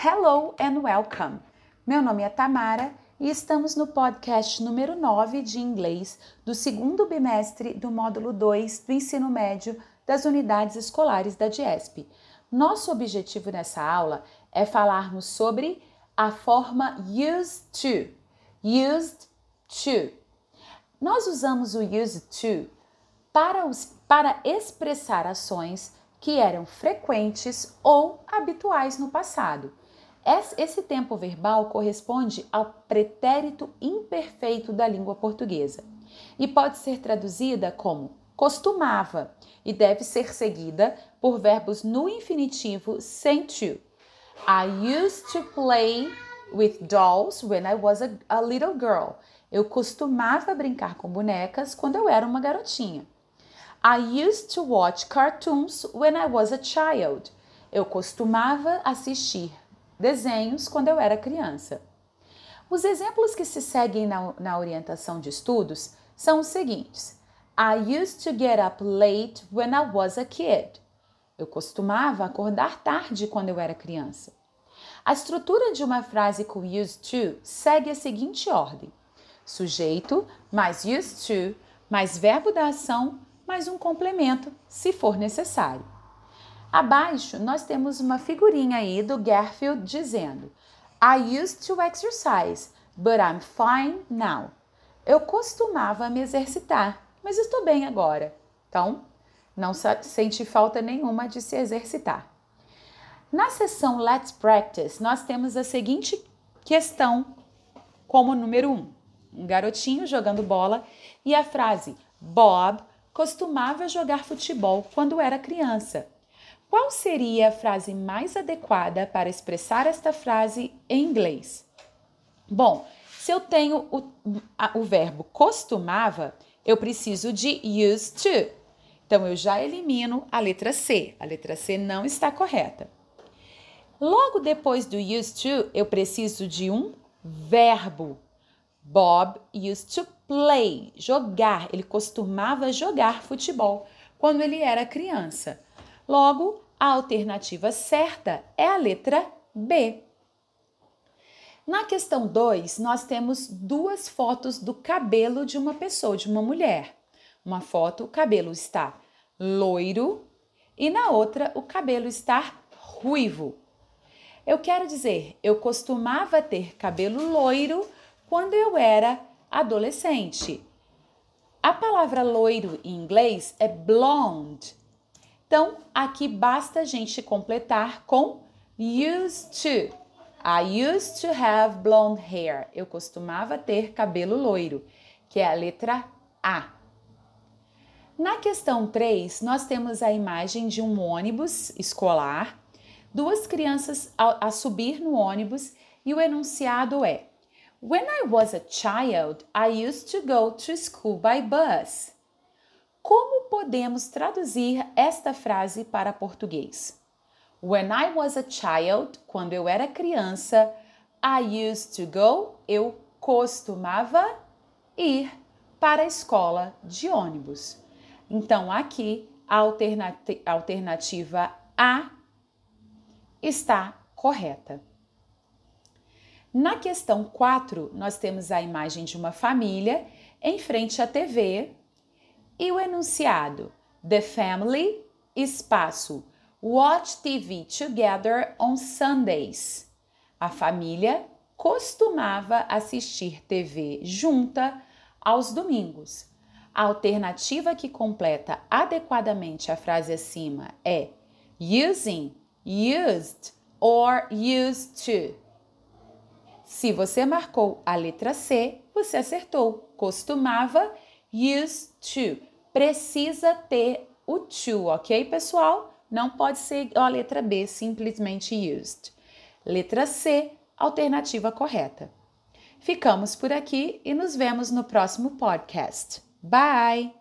Hello and welcome! Meu nome é Tamara e estamos no podcast número 9 de inglês do segundo bimestre do módulo 2 do ensino médio das unidades escolares da DIESP. Nosso objetivo nessa aula é falarmos sobre a forma used to. Used to. Nós usamos o used to para, os, para expressar ações que eram frequentes ou habituais no passado. Esse tempo verbal corresponde ao pretérito imperfeito da língua portuguesa e pode ser traduzida como costumava e deve ser seguida por verbos no infinitivo sem to. I used to play with dolls when I was a, a little girl. Eu costumava brincar com bonecas quando eu era uma garotinha. I used to watch cartoons when I was a child. Eu costumava assistir desenhos quando eu era criança. Os exemplos que se seguem na, na orientação de estudos são os seguintes: I used to get up late when I was a kid. Eu costumava acordar tarde quando eu era criança. A estrutura de uma frase com used to segue a seguinte ordem: sujeito mais used to mais verbo da ação mais um complemento, se for necessário. Abaixo, nós temos uma figurinha aí do Garfield dizendo: I used to exercise, but I'm fine now. Eu costumava me exercitar, mas estou bem agora. Então, não senti falta nenhuma de se exercitar. Na seção Let's Practice, nós temos a seguinte questão como número 1. Um, um garotinho jogando bola e a frase Bob costumava jogar futebol quando era criança. Qual seria a frase mais adequada para expressar esta frase em inglês? Bom, se eu tenho o, o verbo costumava, eu preciso de used to. Então eu já elimino a letra C. A letra C não está correta. Logo depois do used to, eu preciso de um verbo. Bob used to play, jogar. Ele costumava jogar futebol quando ele era criança. Logo, a alternativa certa é a letra B. Na questão 2, nós temos duas fotos do cabelo de uma pessoa, de uma mulher. Uma foto, o cabelo está loiro e na outra, o cabelo está ruivo. Eu quero dizer, eu costumava ter cabelo loiro quando eu era adolescente. A palavra loiro em inglês é blonde. Então, aqui basta a gente completar com used to. I used to have blonde hair. Eu costumava ter cabelo loiro, que é a letra A. Na questão 3, nós temos a imagem de um ônibus escolar, duas crianças a, a subir no ônibus e o enunciado é: When I was a child, I used to go to school by bus. Como podemos traduzir esta frase para português? When I was a child, quando eu era criança, I used to go, eu costumava ir para a escola de ônibus. Então, aqui, a alternativa A está correta. Na questão 4, nós temos a imagem de uma família em frente à TV e o enunciado The family, espaço, watch TV together on Sundays. A família costumava assistir TV junta aos domingos. A alternativa que completa adequadamente a frase acima é using, used or used to. Se você marcou a letra C, você acertou. Costumava used to. Precisa ter o to, ok, pessoal? Não pode ser a letra B, simplesmente used. Letra C, alternativa correta. Ficamos por aqui e nos vemos no próximo podcast. Bye!